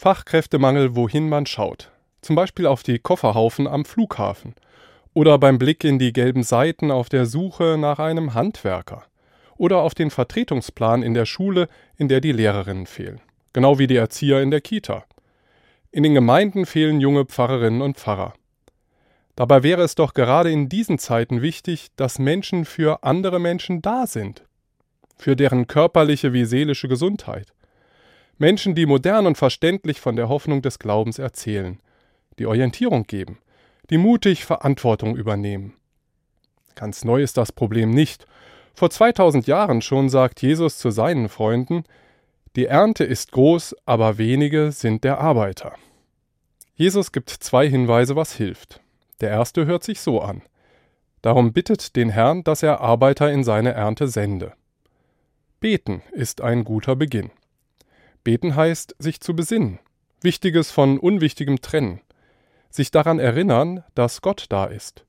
Fachkräftemangel, wohin man schaut. Zum Beispiel auf die Kofferhaufen am Flughafen oder beim Blick in die gelben Seiten auf der Suche nach einem Handwerker oder auf den Vertretungsplan in der Schule, in der die Lehrerinnen fehlen, genau wie die Erzieher in der Kita. In den Gemeinden fehlen junge Pfarrerinnen und Pfarrer. Dabei wäre es doch gerade in diesen Zeiten wichtig, dass Menschen für andere Menschen da sind, für deren körperliche wie seelische Gesundheit. Menschen, die modern und verständlich von der Hoffnung des Glaubens erzählen, die Orientierung geben, die mutig Verantwortung übernehmen. Ganz neu ist das Problem nicht. Vor 2000 Jahren schon sagt Jesus zu seinen Freunden, die Ernte ist groß, aber wenige sind der Arbeiter. Jesus gibt zwei Hinweise, was hilft. Der erste hört sich so an. Darum bittet den Herrn, dass er Arbeiter in seine Ernte sende. Beten ist ein guter Beginn. Beten heißt, sich zu besinnen, Wichtiges von Unwichtigem trennen, sich daran erinnern, dass Gott da ist.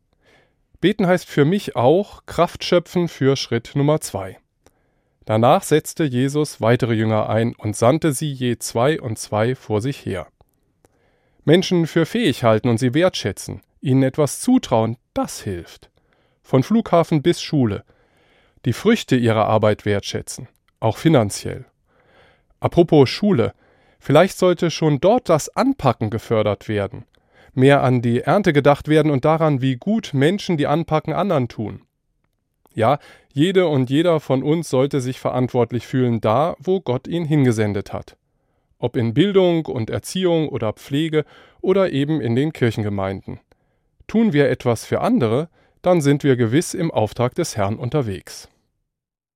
Beten heißt für mich auch Kraft schöpfen für Schritt Nummer zwei. Danach setzte Jesus weitere Jünger ein und sandte sie je zwei und zwei vor sich her. Menschen für fähig halten und sie wertschätzen, ihnen etwas zutrauen, das hilft. Von Flughafen bis Schule. Die Früchte ihrer Arbeit wertschätzen, auch finanziell. Apropos Schule, vielleicht sollte schon dort das Anpacken gefördert werden, mehr an die Ernte gedacht werden und daran, wie gut Menschen, die anpacken, anderen tun. Ja, jede und jeder von uns sollte sich verantwortlich fühlen da, wo Gott ihn hingesendet hat. Ob in Bildung und Erziehung oder Pflege oder eben in den Kirchengemeinden. Tun wir etwas für andere, dann sind wir gewiss im Auftrag des Herrn unterwegs.